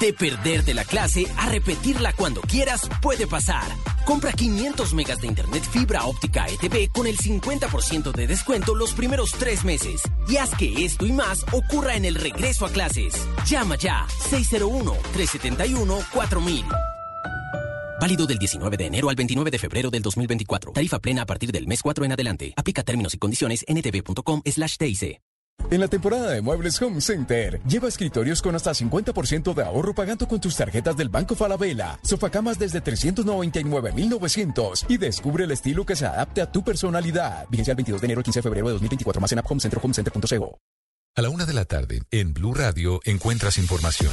De perderte la clase a repetirla cuando quieras puede pasar. Compra 500 megas de internet fibra óptica ETV con el 50% de descuento los primeros tres meses. Y haz que esto y más ocurra en el regreso a clases. Llama ya 601-371-4000. Válido del 19 de enero al 29 de febrero del 2024. Tarifa plena a partir del mes 4 en adelante. Aplica términos y condiciones en ntv.com slash TIC. En la temporada de Muebles Home Center, lleva escritorios con hasta 50% de ahorro pagando con tus tarjetas del Banco Falabella, sofacamas desde 399,900 y descubre el estilo que se adapte a tu personalidad. Vigencia el 22 de enero al 15 de febrero de 2024 más en App Home Center, homecenter.co. A la una de la tarde, en Blue Radio, encuentras información.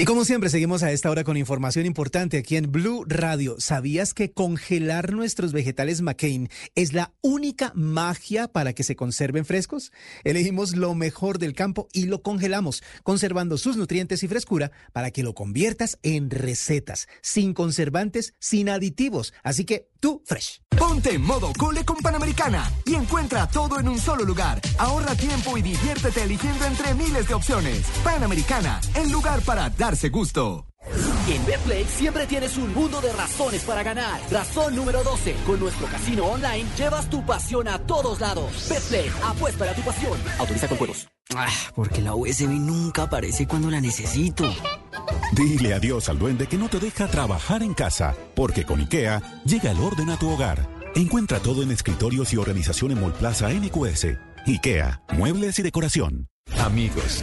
Y como siempre, seguimos a esta hora con información importante aquí en Blue Radio. ¿Sabías que congelar nuestros vegetales McCain es la única magia para que se conserven frescos? Elegimos lo mejor del campo y lo congelamos, conservando sus nutrientes y frescura para que lo conviertas en recetas, sin conservantes, sin aditivos. Así que tú, fresh. Ponte en modo cole con Panamericana y encuentra todo en un solo lugar. Ahorra tiempo y diviértete eligiendo entre miles de opciones. Panamericana, el lugar para darse gusto. En Betplay siempre tienes un mundo de razones para ganar. Razón número 12. Con nuestro casino online llevas tu pasión a todos lados. Betplay, apuesta a tu pasión. Autoriza con juegos. Ah, porque la USB nunca aparece cuando la necesito. Dile adiós al duende que no te deja trabajar en casa, porque con IKEA llega el orden a tu hogar. Encuentra todo en escritorios y organización en Molplaza NQS. IKEA, muebles y decoración. Amigos.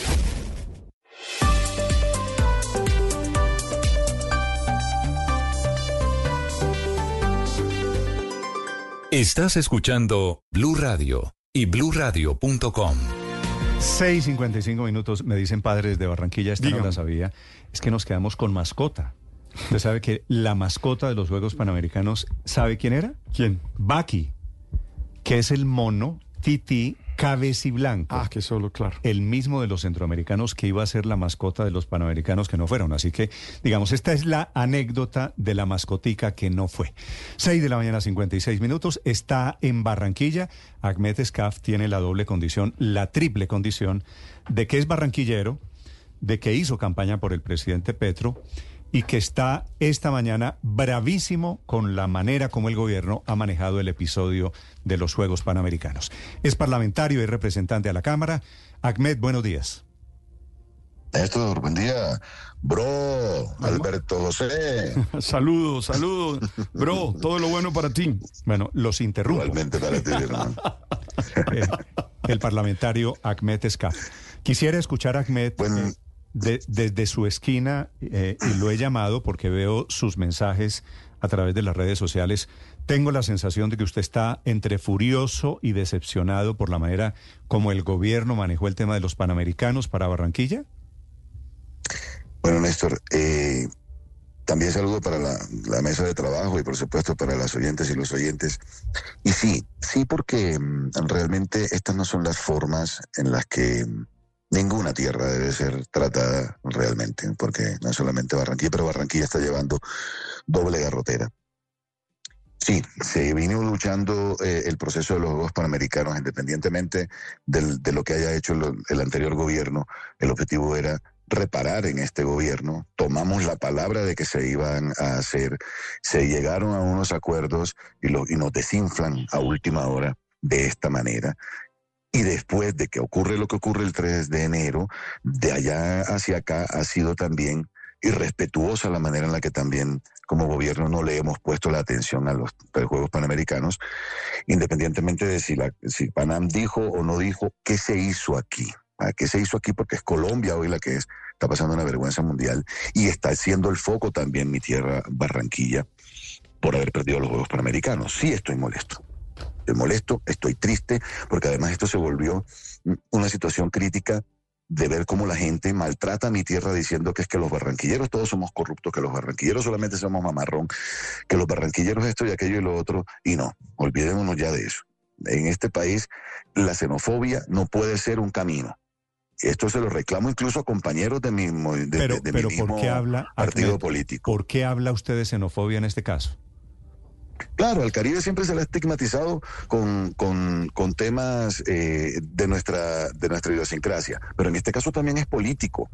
Estás escuchando Blue Radio y bluradio.com. 6.55 minutos, me dicen padres de Barranquilla, esta no la sabía, es que nos quedamos con mascota. ¿Usted sabe que la mascota de los Juegos Panamericanos, ¿sabe quién era? ¿Quién? Baki, que es el mono Titi Cabeciblanco. Ah, que solo, claro. El mismo de los centroamericanos que iba a ser la mascota de los panamericanos que no fueron. Así que, digamos, esta es la anécdota de la mascotica que no fue. 6 de la mañana, 56 minutos. Está en Barranquilla. Ahmed Escaf tiene la doble condición, la triple condición, de que es barranquillero, de que hizo campaña por el presidente Petro y que está esta mañana bravísimo con la manera como el gobierno ha manejado el episodio de los Juegos Panamericanos. Es parlamentario y representante a la Cámara. Ahmed, buenos días. Néstor, buen día. Bro, Alberto José. saludos, saludos. Bro, todo lo bueno para ti. Bueno, los interrumpo. Igualmente para ti, hermano. el, el parlamentario Ahmed Escaf. Quisiera escuchar a Ahmed... Bueno, de, desde su esquina, eh, y lo he llamado porque veo sus mensajes a través de las redes sociales, tengo la sensación de que usted está entre furioso y decepcionado por la manera como el gobierno manejó el tema de los panamericanos para Barranquilla. Bueno, Néstor, eh, también saludo para la, mesa de trabajo y por supuesto para las oyentes y los oyentes. Y sí, sí, porque mm, realmente estas no son las formas en las que Ninguna tierra debe ser tratada realmente, porque no es solamente Barranquilla, pero Barranquilla está llevando doble garrotera. Sí, se vino luchando eh, el proceso de los Juegos Panamericanos, independientemente de lo que haya hecho el, anterior gobierno. El objetivo era reparar en este gobierno. Tomamos la palabra de que se iban a hacer, se llegaron a unos acuerdos y, y nos desinflan a última hora. de esta manera. Y después de que ocurre lo que ocurre el 3 de enero, de allá hacia acá ha sido también irrespetuosa la manera en la que también como gobierno no le hemos puesto la atención a los Juegos Panamericanos, independientemente de si, la, Panam dijo o no dijo qué se hizo aquí. ¿Qué se hizo aquí? Porque es Colombia hoy la que es, está pasando una vergüenza mundial y está siendo el foco también mi tierra, Barranquilla, por haber perdido los Juegos Panamericanos. Sí estoy molesto. Estoy molesto, estoy triste, porque además esto se volvió una situación crítica de ver cómo la gente maltrata a mi tierra diciendo que es que los barranquilleros todos somos corruptos, que los barranquilleros solamente somos mamarrón, que los barranquilleros esto y aquello y lo otro, y no, olvidémonos ya de eso. En este país la xenofobia no puede ser un camino. Esto se lo reclamo incluso a compañeros de mi, de, pero, ¿por qué habla, partido político. ¿Por qué habla usted de xenofobia en este caso? Claro, al Caribe siempre se le ha estigmatizado con, con, temas eh, de, nuestra, de nuestra idiosincrasia, pero en este caso también es político.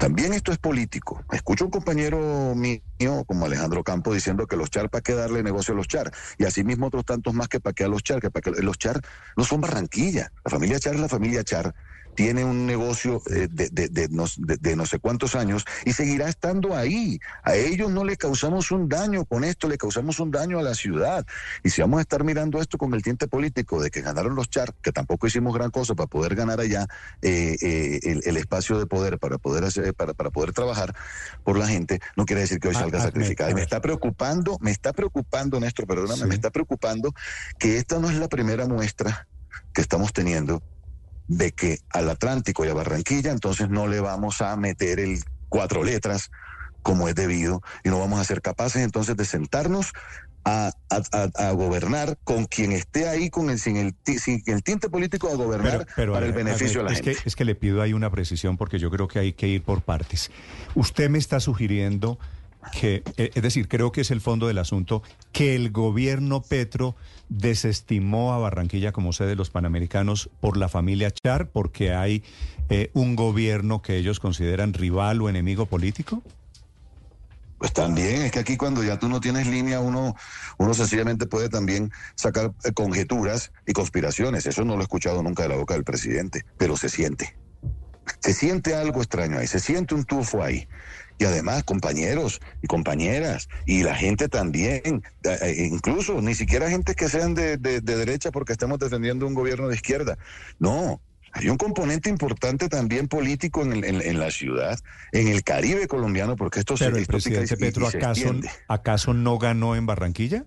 También esto es político. Escucho un compañero mío, como Alejandro Campo, diciendo que los char para qué darle negocio a los char. Y asimismo otros tantos más que para qué a los char, que para que los char no son Barranquilla. La familia char es la familia char tiene un negocio eh, de, de, de, no, de, no, sé cuántos años y seguirá estando ahí. A ellos no le causamos un daño con esto, le causamos un daño a la ciudad. Y si vamos a estar mirando esto con el tiente político de que ganaron los char, que tampoco hicimos gran cosa para poder ganar allá eh, eh, el, espacio de poder, para poder, hacer, para, para poder trabajar por la gente, no quiere decir que hoy ah, salga ah, sacrificada. Y me está preocupando, me está preocupando, Néstor, perdóname, me está preocupando que esta no es la primera muestra que estamos teniendo de que al Atlántico y a Barranquilla entonces no le vamos a meter el cuatro letras como es debido y no vamos a ser capaces entonces de sentarnos a, gobernar con quien esté ahí con el sin el, sin el tinte político a gobernar para el beneficio de la gente. es que le pido ahí una precisión porque yo creo que hay que ir por partes. Usted me está sugiriendo que, eh, es decir, creo que es el fondo del asunto, que el gobierno Petro desestimó a Barranquilla como sede de los Panamericanos por la familia Char, porque hay eh, un gobierno que ellos consideran rival o enemigo político? Pues también, es que aquí cuando ya tú no tienes línea, uno, uno sencillamente puede también sacar eh, conjeturas y conspiraciones. Eso no lo he escuchado nunca de la boca del presidente, pero se siente. Se siente algo extraño ahí, se siente un tufo ahí y además compañeros y compañeras y la gente también, eh, incluso ni siquiera gente que sean de, derecha porque estamos defendiendo un gobierno de izquierda. No, hay un componente importante también político en, la ciudad, en el Caribe colombiano, porque esto Pero se, el presidente Petro acaso, acaso no ganó en Barranquilla.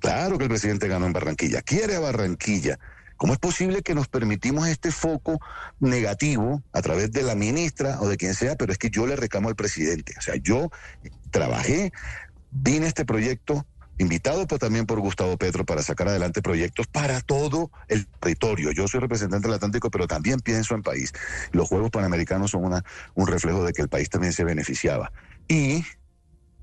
Claro que el presidente ganó en Barranquilla, quiere a Barranquilla, ¿Cómo es posible que nos permitimos este foco negativo a través de la ministra o de quien sea? Pero es que yo le reclamo al presidente. O sea, yo trabajé, vine a este proyecto invitado pues, también por Gustavo Petro para sacar adelante proyectos para todo el territorio. Yo soy representante del Atlántico, pero también pienso en país. Los Juegos Panamericanos son una, un reflejo de que el país también se beneficiaba. Y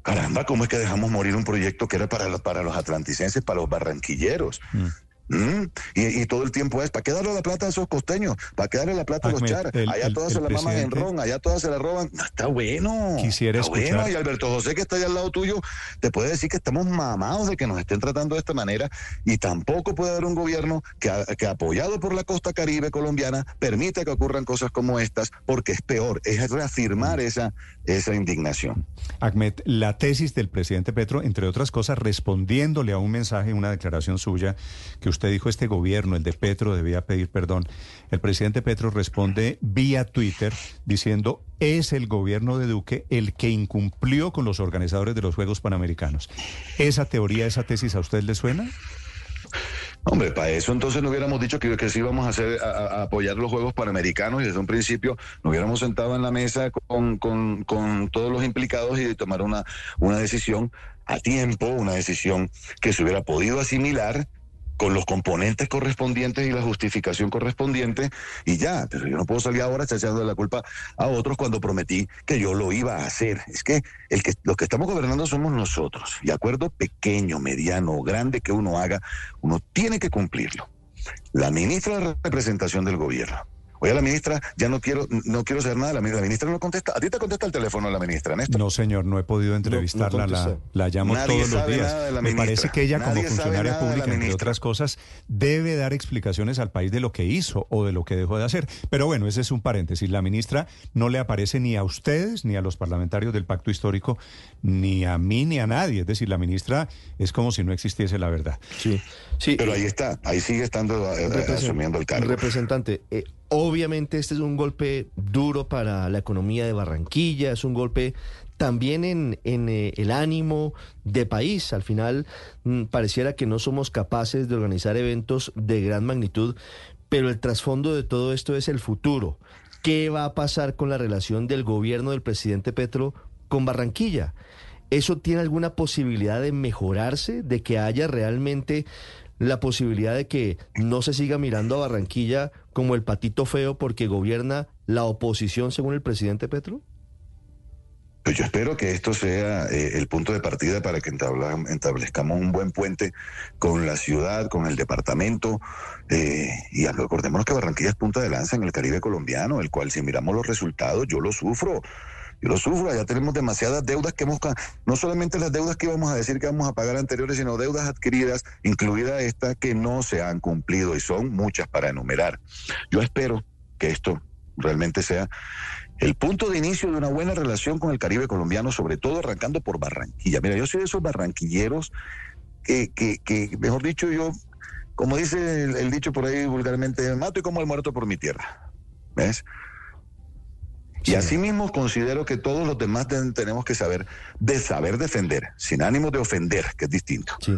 caramba, ¿cómo es que dejamos morir un proyecto que era para los, para los atlanticenses, para los barranquilleros? Mm. Mm, y, todo el tiempo es, ¿para qué darle la plata a esos costeños? ¿Para qué darle la plata a los char? allá todas se la maman en ron, allá todas se la roban. está bueno. Quisiera está bueno. Y Alberto José, que está allá al lado tuyo, te puede decir que estamos mamados de que nos estén tratando de esta manera. Y tampoco puede haber un gobierno que, que apoyado por la costa caribe colombiana, permita que ocurran cosas como estas, porque es peor, es reafirmar esa, esa indignación. Ahmed, la tesis del presidente Petro, entre otras cosas, respondiéndole a un mensaje, una declaración suya que usted usted dijo este gobierno, el de Petro, debía pedir perdón. El presidente Petro responde vía Twitter diciendo, es el gobierno de Duque el que incumplió con los organizadores de los Juegos Panamericanos. ¿Esa teoría, esa tesis a usted le suena? Hombre, para eso entonces no hubiéramos dicho que, sí íbamos a, hacer, apoyar los Juegos Panamericanos y desde un principio nos hubiéramos sentado en la mesa con, con, con todos los implicados y tomar una, una decisión a tiempo, una decisión que se hubiera podido asimilar con los componentes correspondientes y la justificación correspondiente y ya, pero yo no puedo salir ahora echando la culpa a otros cuando prometí que yo lo iba a hacer. Es que el que los que estamos gobernando somos nosotros y acuerdo pequeño, mediano grande que uno haga, uno tiene que cumplirlo. La ministra de representación del gobierno Oye, la ministra, ya no quiero, no quiero saber nada. La, la ministra no contesta. ¿A ti te contesta el teléfono la ministra, Néstor? No, señor, no he podido entrevistarla. la, la, llamo Nadie todos los días. nada de la Me ministra. parece que ella, como Nadie funcionaria de pública, entre ministra. otras cosas, debe dar explicaciones al país de lo que hizo o de lo que dejó de hacer. Pero bueno, ese es un paréntesis. La ministra no le aparece ni a ustedes, ni a los parlamentarios del Pacto Histórico, ni a mí, ni a nadie. Es decir, la ministra es como si no existiese la verdad. Sí, sí. Pero ahí está, ahí sigue estando eh, asumiendo el cargo. Representante, eh, obviamente este es un golpe duro para la economía de Barranquilla, es un golpe también en, en, eh, el ánimo de país. Al final mm, pareciera que no somos capaces de organizar eventos de gran magnitud, pero el trasfondo de todo esto es el futuro. ¿Qué va a pasar con la relación del gobierno del presidente Petro con Barranquilla? ¿Eso tiene alguna posibilidad de mejorarse, de que haya realmente la posibilidad de que no se siga mirando a Barranquilla como el patito feo porque gobierna la oposición según el presidente Petro? Pues yo espero que esto sea eh, el punto de partida para que establezcamos un buen puente con la ciudad, con el departamento. eh, y recordémonos que Barranquilla es punta de lanza en el Caribe colombiano, el cual si miramos los resultados, yo lo sufro. Yo lo sufro, ya tenemos demasiadas deudas que hemos, no solamente las deudas que íbamos a decir que vamos a pagar anteriores, sino deudas adquiridas, incluida esta, que no se han cumplido y son muchas para enumerar. Yo espero que esto realmente sea el punto de inicio de una buena relación con el Caribe colombiano, sobre todo arrancando por Barranquilla. Mira, yo soy de esos barranquilleros que mejor dicho, yo, como dice el, el dicho por ahí vulgarmente, mato y como el muerto por mi tierra. ¿Ves? Y así mismo considero que todos los demás ten- tenemos que saber de saber defender, sin ánimo de ofender, que es distinto. Sí.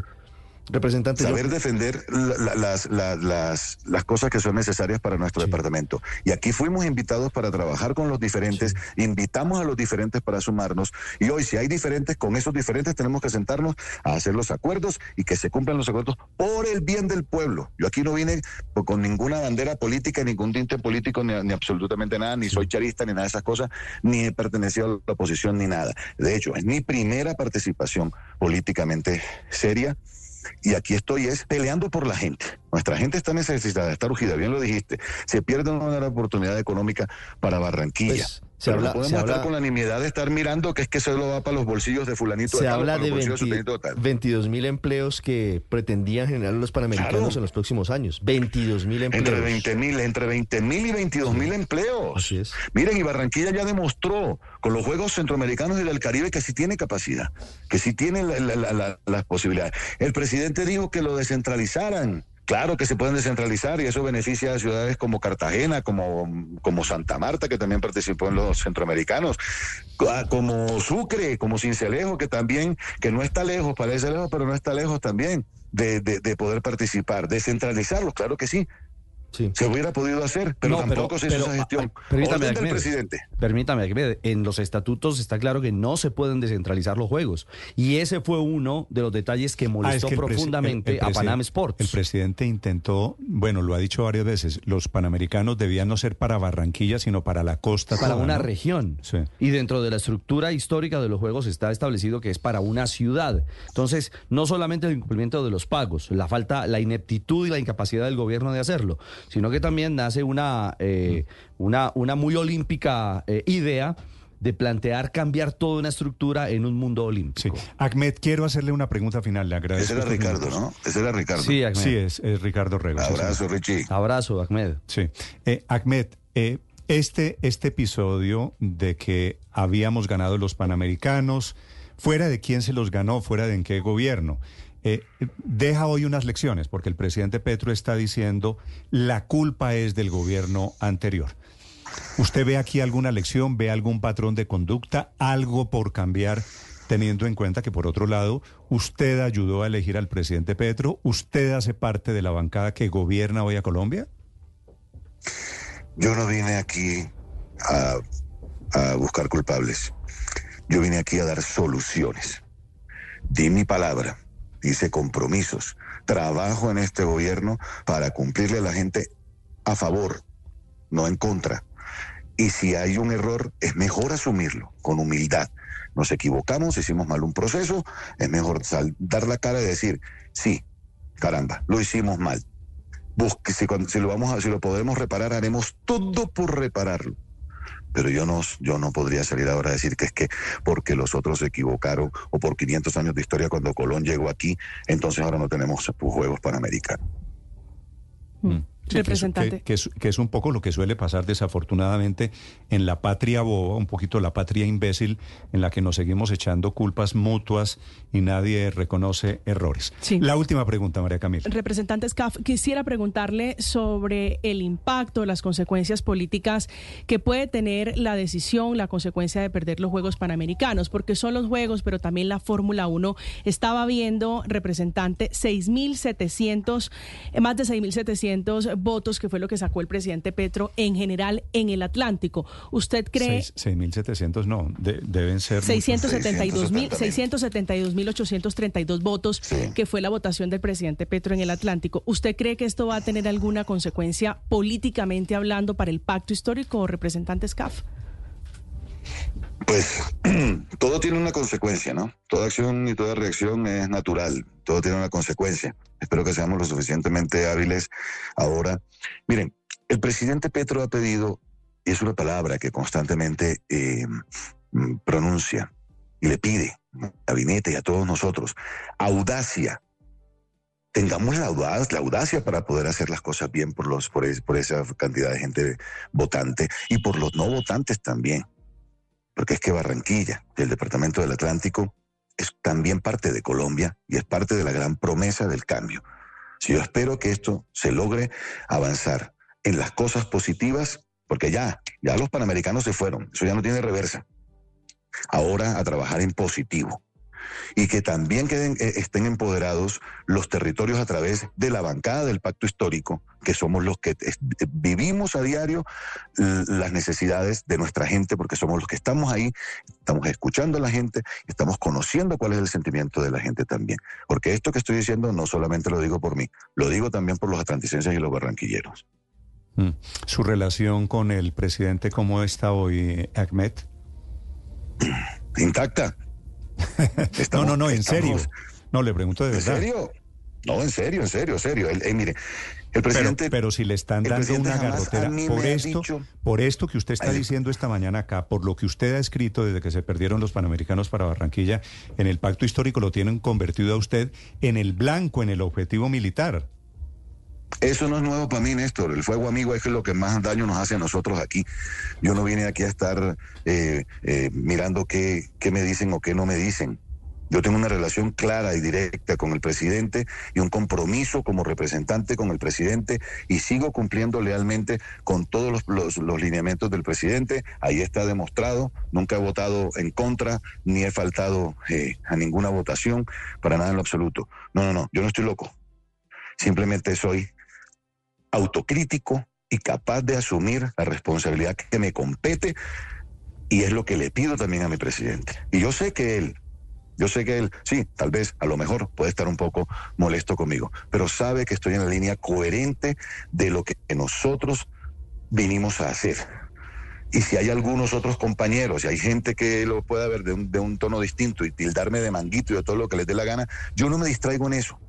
Representante, yo- Saber defender la- la- las, la- las, las cosas que son necesarias para nuestro departamento. Y aquí fuimos invitados para trabajar con los diferentes, invitamos a los diferentes para sumarnos. Y hoy, si hay diferentes, con esos diferentes tenemos que sentarnos a hacer los acuerdos y que se cumplan los acuerdos por el bien del pueblo. Yo aquí no vine con ninguna bandera política, ningún tinte político, ni, ni absolutamente nada, ni soy charista, ni nada de esas cosas, ni he pertenecido a la oposición, ni nada. De hecho, es mi primera participación políticamente seria. Y aquí estoy es peleando por la gente. Nuestra gente está necesitada, está urgida, bien lo dijiste. Se pierde una buena oportunidad económica para Barranquilla. Pues, se habla- no podemos se estar habla- con la nimiedad de estar mirando que es que solo va para los bolsillos de fulanito se de tal, habla de los bolsillos 20 sutanito de tal. 22 mil empleos que pretendían generar los panamericanos Claro. en los próximos años. 22 mil empleos. Entre 20 mil, entre 20 mil y 22 mil empleos. Miren, y Barranquilla ya demostró con los Juegos Centroamericanos y del Caribe que sí tiene capacidad, que sí tiene la- la- la- la- las posibilidades. El presidente dijo que lo descentralizaran. Claro que se pueden descentralizar y eso beneficia a ciudades como Cartagena, como, como Santa Marta, que también participó en los centroamericanos, co- como Sucre, como Cincelejo, que también, que no está lejos, parece lejos, pero no está lejos también de, de- de poder participar. Descentralizarlos, claro que sí. Se hubiera podido hacer, pero No, tampoco se hizo pero, esa gestión. Permítame, del presidente. Permítame, en los estatutos está claro que no se pueden descentralizar los juegos. Y ese fue uno de los detalles que Ah, es molestó que profundamente el- el a Panam Sports. El presidente intentó, bueno, lo ha dicho varias veces, los panamericanos debían no ser para Barranquilla, sino para la costa. para toda, una ¿no? región. Sí. Y dentro de la estructura histórica de los Juegos está establecido que es para una ciudad. Entonces, no solamente el incumplimiento de los pagos, la falta, la ineptitud y la incapacidad del gobierno de hacerlo, sino que también nace una, eh, una, una muy olímpica eh, idea de plantear cambiar toda una estructura en un mundo olímpico. Ahmed, quiero hacerle una pregunta final. Le agradezco. Ese era estos Ricardo, minutos. ¿no? Ese era Ricardo. Sí, Ahmed. Sí, es, es Ricardo Rego. sí, Abrazo. Richie. Abrazo, Ahmed. Sí. Eh, Ahmed, eh, este, este episodio de que habíamos ganado los Panamericanos, fuera de quién se los ganó, fuera de en qué gobierno, eh, deja hoy unas lecciones, porque el presidente Petro está diciendo la culpa es del gobierno anterior. ¿Usted ve aquí alguna lección, ve algún patrón de conducta, algo por cambiar? Teniendo en cuenta que, por otro lado, usted ayudó a elegir al presidente Petro, usted hace parte de la bancada que gobierna hoy a Colombia. Yo no vine aquí a, a buscar culpables. Yo vine aquí a dar soluciones. Di mi palabra, hice compromisos, trabajo en este gobierno para cumplirle a la gente a favor, no en contra. Y si hay un error, es mejor asumirlo con humildad. Nos equivocamos, hicimos mal un proceso, es mejor dar la cara y decir, sí, caramba, lo hicimos mal. busque, si, lo vamos si lo podemos reparar, haremos todo por repararlo. Pero yo no, yo no podría salir ahora a decir que es que porque los otros se equivocaron o por 500 años de historia cuando Colón llegó aquí, entonces ahora no tenemos Juegos Panamericanos. Sí, que es- Representante. Que, es, que es un poco lo que suele pasar desafortunadamente en la patria boba, un poquito la patria imbécil, en la que nos seguimos echando culpas mutuas y nadie reconoce errores. La última pregunta, María Camila. Representante Scaff, quisiera preguntarle sobre el impacto, las consecuencias políticas que puede tener la decisión, la consecuencia de perder los Juegos Panamericanos, porque son los Juegos, pero también la Fórmula 1. Estaba viendo, representante, 6.700, eh, más de 6.700 votos, que fue lo que sacó el presidente Petro en general en el Atlántico. ¿Usted cree... Seis- 6.700 no, de- deben ser... muchos. 672 mil 672.832 votos, que fue la votación del presidente Petro en el Atlántico. ¿Usted cree que esto va a tener alguna consecuencia políticamente hablando para el pacto histórico, representante Scaff? Pues todo tiene una consecuencia, ¿no? Toda acción y toda reacción es natural, todo tiene una consecuencia. Espero que seamos lo suficientemente hábiles ahora. Miren, el presidente Petro ha pedido, y es una palabra que constantemente eh, mm, pronuncia y le pide al gabinete y a todos nosotros, audacia. Tengamos la audacia, la audacia para poder hacer las cosas bien por, los, por, por esa cantidad de gente votante y por los no votantes también porque es que Barranquilla, el Departamento del Atlántico, es también parte de Colombia y es parte de la gran promesa del cambio. Yo espero que esto se logre avanzar en las cosas positivas, porque ya, ya los panamericanos se fueron, eso ya no tiene reversa. Ahora a trabajar en positivo y que también queden, eh, estén empoderados los territorios a través de la bancada del pacto histórico, que somos los que es- vivimos a diario las necesidades de nuestra gente, porque somos los que estamos ahí, estamos escuchando a la gente, estamos conociendo cuál es el sentimiento de la gente también. Porque esto que estoy diciendo no solamente lo digo por mí, lo digo también por los atlanticenses y los barranquilleros. Mm. Su relación con el presidente, ¿cómo está hoy, Ahmed? Intacta. No, no, no, en serio. No, le pregunto de ¿En verdad. serio? No, en serio, en serio, en serio. El- eh, mire, el Pero, presidente... pero si le están dando una garrotera por esto, dicho- por esto que usted está diciendo esta mañana acá, por lo que usted ha escrito desde que se perdieron los panamericanos para Barranquilla, en el pacto histórico lo tienen convertido a usted en el blanco, en el objetivo militar. Eso no es nuevo para mí, Néstor. El fuego amigo es lo que más daño nos hace a nosotros aquí. Yo no vine aquí a estar eh, eh, mirando qué, me dicen o qué no me dicen. Yo tengo una relación clara y directa con el presidente y un compromiso como representante con el presidente y sigo cumpliendo lealmente con todos los lineamientos del presidente. Ahí está demostrado. Nunca he votado en contra ni he faltado eh, a ninguna votación para nada en lo absoluto. No, no, no. Yo no estoy loco. Simplemente soy autocrítico y capaz de asumir la responsabilidad que me compete y es lo que le pido también a mi presidente. Y yo sé que él, yo sé que él, sí, tal vez, a lo mejor puede estar un poco molesto conmigo, pero sabe que estoy en la línea coherente de lo que nosotros vinimos a hacer. Y si hay algunos otros compañeros, y hay gente que lo pueda ver de un, de un tono distinto y tildarme de manguito y de todo lo que les dé la gana, yo no me distraigo en eso.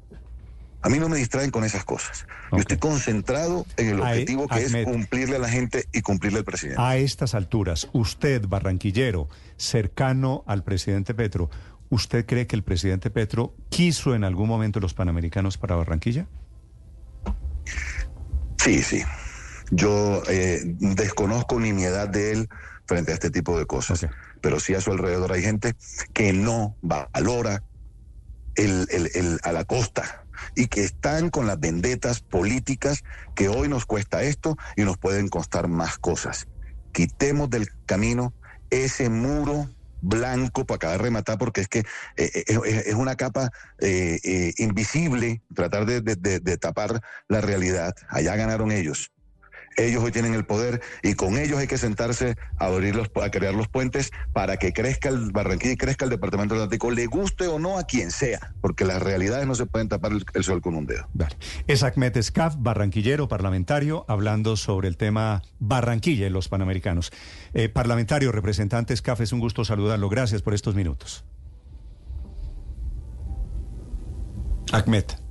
A mí no me distraen con esas cosas. Yo estoy concentrado en el Ahí, objetivo que Ahmed. es cumplirle a la gente y cumplirle al presidente. A estas alturas, usted, barranquillero, cercano al presidente Petro, ¿usted cree que el presidente Petro quiso en algún momento los panamericanos para Barranquilla? Sí, sí. Yo eh, desconozco nimiedad de él frente a este tipo de cosas, pero sí a su alrededor hay gente que no valora el, el- el- a la costa y que están con las vendetas políticas que hoy nos cuesta esto y nos pueden costar más cosas. Quitemos del camino ese muro blanco para acabar de rematar porque es que eh, eh, es, una capa eh, eh, invisible tratar de tapar la realidad. Allá ganaron ellos. Ellos hoy tienen el poder y con ellos hay que sentarse a abrir los, a crear los puentes para que crezca el Barranquilla y crezca el Departamento Atlántico, le guste o no a quien sea, porque las realidades no se pueden tapar el, sol con un dedo. Es Ahmed Escaf, barranquillero, parlamentario, hablando sobre el tema Barranquilla y los Panamericanos. Eh, parlamentario, representante Escaf, es un gusto saludarlo. Gracias por estos minutos. Ahmed.